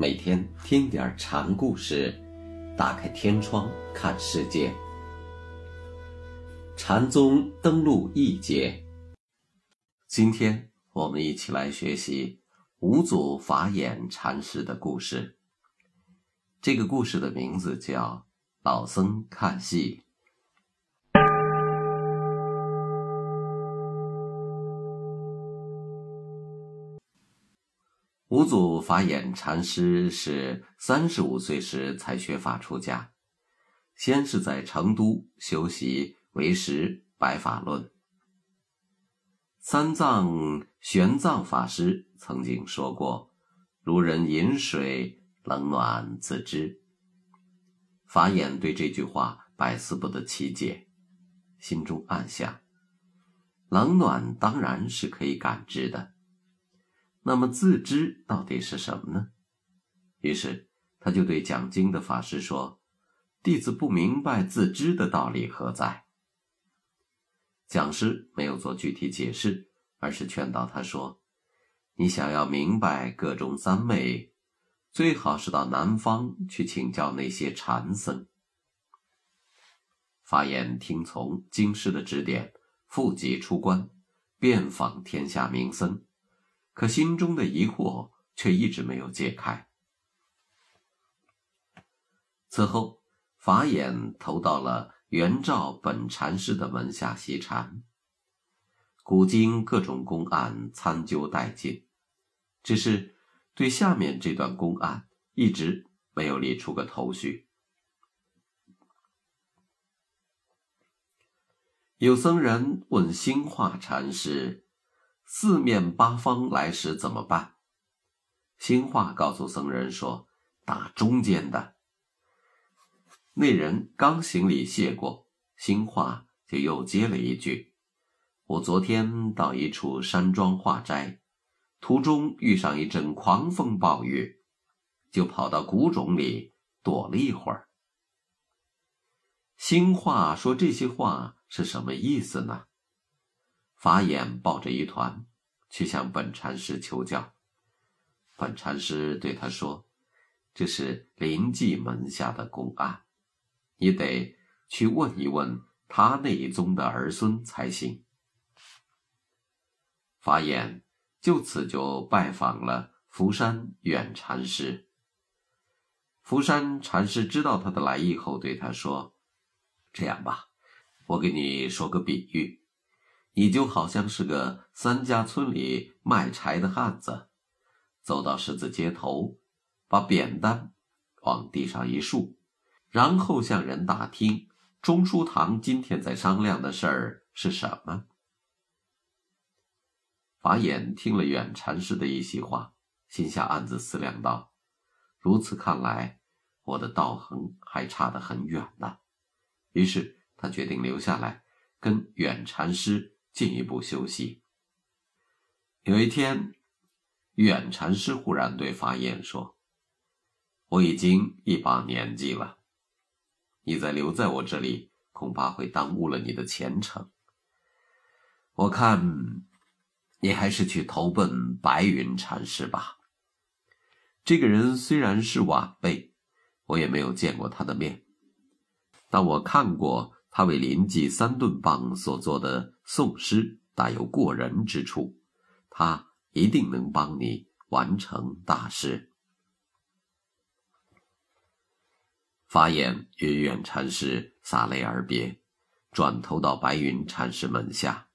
每天听点禅故事，打开天窗看世界。禅宗登陆一节，今天我们一起来学习五祖法眼禅师的故事。这个故事的名字叫《老僧看戏》。五祖法眼禅师是三十五岁时才学法出家，先是在成都修习唯识白法论。三藏玄奘法师曾经说过：“如人饮水，冷暖自知。”法眼对这句话百思不得其解，心中暗想：冷暖当然是可以感知的。那么自知到底是什么呢？于是他就对讲经的法师说：“弟子不明白自知的道理何在。”讲师没有做具体解释，而是劝导他说：“你想要明白各中三昧，最好是到南方去请教那些禅僧。”法眼听从经师的指点，复籍出关，遍访天下名僧。可心中的疑惑却一直没有解开。此后，法眼投到了元照本禅师的门下习禅。古今各种公案参究殆尽，只是对下面这段公案一直没有理出个头绪。有僧人问兴化禅师。四面八方来时怎么办？兴化告诉僧人说：“打中间的。”那人刚行礼谢过，兴化就又接了一句：“我昨天到一处山庄化斋，途中遇上一阵狂风暴雨，就跑到谷种里躲了一会儿。”兴化说这些话是什么意思呢？法眼抱着一团，去向本禅师求教。本禅师对他说：“这是临济门下的公案，你得去问一问他那一宗的儿孙才行。”法眼就此就拜访了福山远禅师。福山禅师知道他的来意后，对他说：“这样吧，我给你说个比喻。”你就好像是个三家村里卖柴的汉子，走到十字街头，把扁担往地上一竖，然后向人打听中书堂今天在商量的事儿是什么。法眼听了远禅师的一席话，心下暗自思量道：“如此看来，我的道行还差得很远呢。”于是他决定留下来跟远禅师。进一步休息。有一天，远禅师忽然对法眼说：“我已经一把年纪了，你再留在我这里，恐怕会耽误了你的前程。我看，你还是去投奔白云禅师吧。这个人虽然是晚辈，我也没有见过他的面，但我看过。”他为临济三顿帮所做的宋诗大有过人之处，他一定能帮你完成大事。法眼与远禅师洒泪而别，转头到白云禅师门下。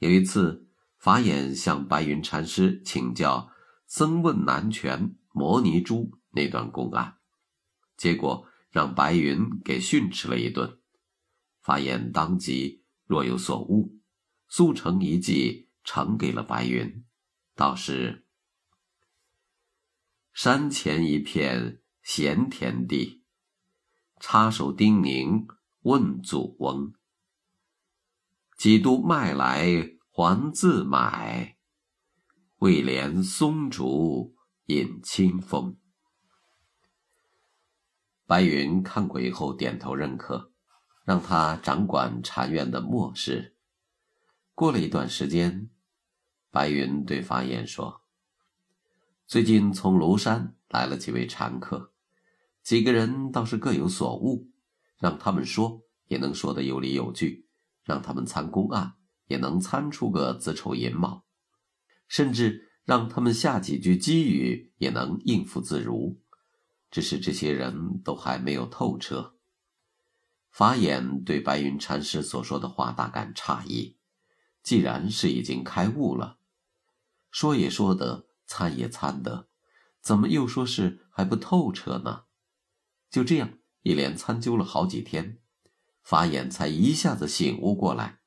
有一次，法眼向白云禅师请教“僧问南拳摩尼珠”那段公案，结果让白云给训斥了一顿。法眼当即若有所悟，速成一计呈给了白云，道是：山前一片闲田地，插手叮咛问祖翁，几度卖来还自买，为怜松竹引清风。白云看过以后点头认可。让他掌管禅院的末事。过了一段时间，白云对法眼说：“最近从庐山来了几位禅客，几个人倒是各有所悟，让他们说也能说得有理有据，让他们参公案也能参出个子丑寅卯，甚至让他们下几句机语也能应付自如。只是这些人都还没有透彻。法眼对白云禅师所说的话大感诧异，既然是已经开悟了，说也说得，参也参得，怎么又说是还不透彻呢？就这样一连参究了好几天，法眼才一下子醒悟过来，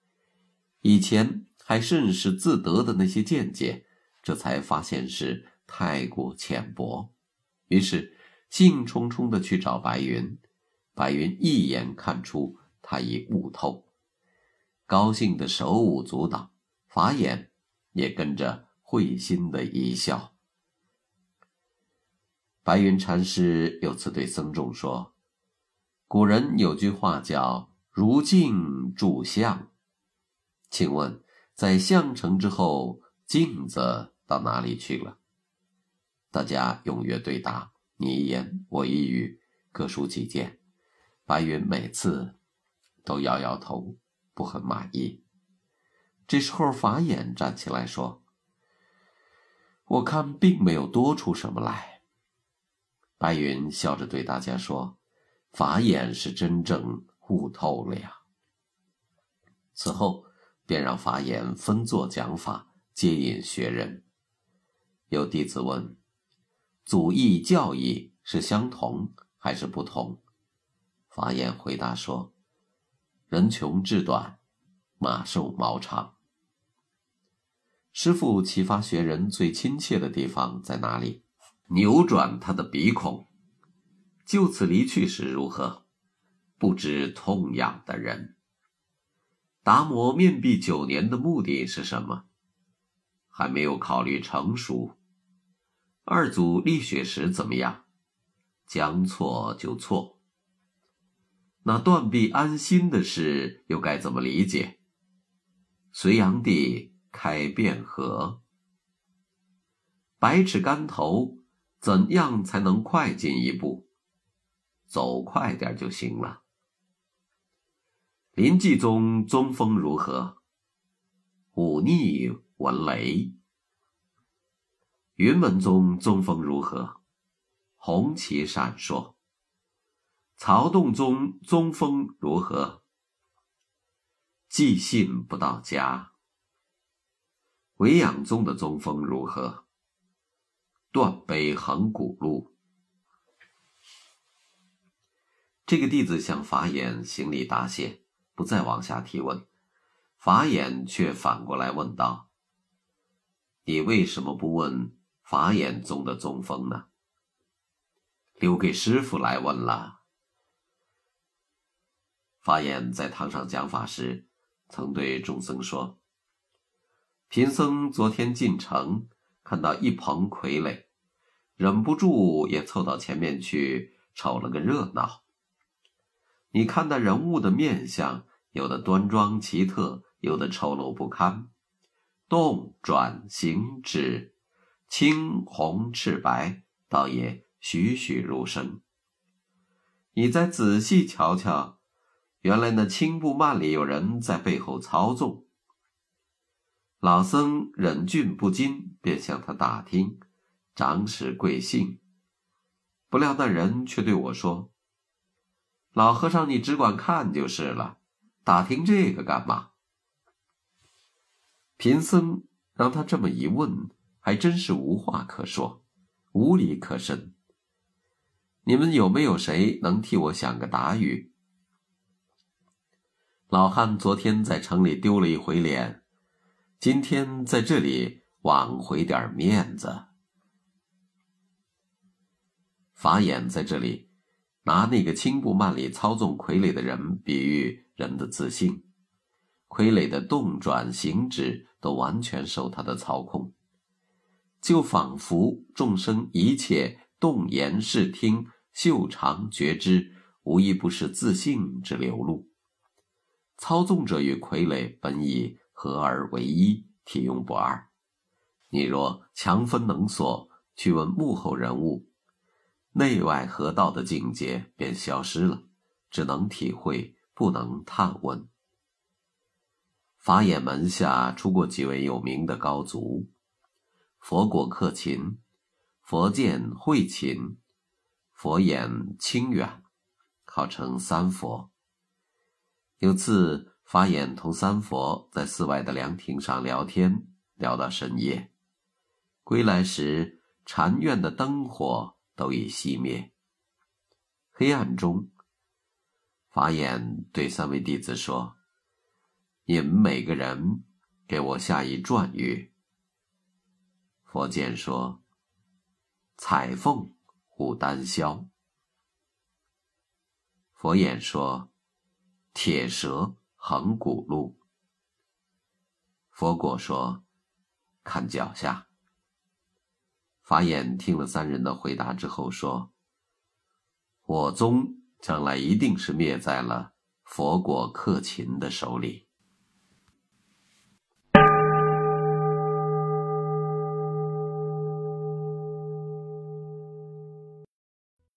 以前还甚是自得的那些见解，这才发现是太过浅薄，于是。兴冲冲的去找白云，白云一眼看出他已悟透，高兴的手舞足蹈，法眼也跟着会心的一笑。白云禅师有次对僧众说：“古人有句话叫‘如镜铸像’，请问在相成之后，镜子到哪里去了？”大家踊跃对答。你一言我一语，各抒己见。白云每次都摇摇头，不很满意。这时候，法眼站起来说：“我看并没有多出什么来。”白云笑着对大家说：“法眼是真正悟透了呀。”此后，便让法眼分座讲法，接引学人。有弟子问。祖义教义是相同还是不同？法言回答说：“人穷志短，马瘦毛长。”师傅启发学人最亲切的地方在哪里？扭转他的鼻孔，就此离去时如何？不知痛痒的人。达摩面壁九年的目的是什么？还没有考虑成熟。二祖立雪时怎么样？将错就错。那断臂安心的事又该怎么理解？隋炀帝开汴河，百尺竿头，怎样才能快进一步？走快点就行了。林继宗宗风如何？忤逆闻雷。云门宗宗风如何？红旗闪烁。曹洞宗宗风如何？寄信不到家。维养宗的宗风如何？断碑横古路。这个弟子向法眼行礼答谢，不再往下提问。法眼却反过来问道：“你为什么不问？”法眼宗的宗风呢？留给师傅来问了。法眼在堂上讲法时，曾对众僧说：“贫僧昨天进城，看到一棚傀儡，忍不住也凑到前面去瞅了个热闹。你看那人物的面相，有的端庄奇特，有的丑陋不堪，动转行止。”青红赤白，倒也栩栩如生。你再仔细瞧瞧，原来那青布幔里有人在背后操纵。老僧忍俊不禁，便向他打听长史贵姓。不料那人却对我说：“老和尚，你只管看就是了，打听这个干嘛？”贫僧让他这么一问。还真是无话可说，无理可申。你们有没有谁能替我想个答语？老汉昨天在城里丢了一回脸，今天在这里挽回点面子。法眼在这里拿那个青布幔里操纵傀儡的人比喻人的自信，傀儡的动转行止都完全受他的操控。就仿佛众生一切动言视听嗅尝觉知，无一不是自信之流露。操纵者与傀儡本已合而为一，体用不二。你若强分能锁，去问幕后人物，内外合道的境界便消失了，只能体会，不能探问。法眼门下出过几位有名的高足，佛果克勤、佛见慧勤、佛眼清远，号称三佛。有次，法眼同三佛在寺外的凉亭上聊天，聊到深夜。归来时，禅院的灯火都已熄灭。黑暗中，法眼对三位弟子说：“你们每个人给我下一转语。”佛见说：“彩凤舞丹霄。”佛眼说：“铁蛇横古路。”佛果说：“看脚下。”法眼听了三人的回答之后说：“我宗将来一定是灭在了佛果克勤的手里。”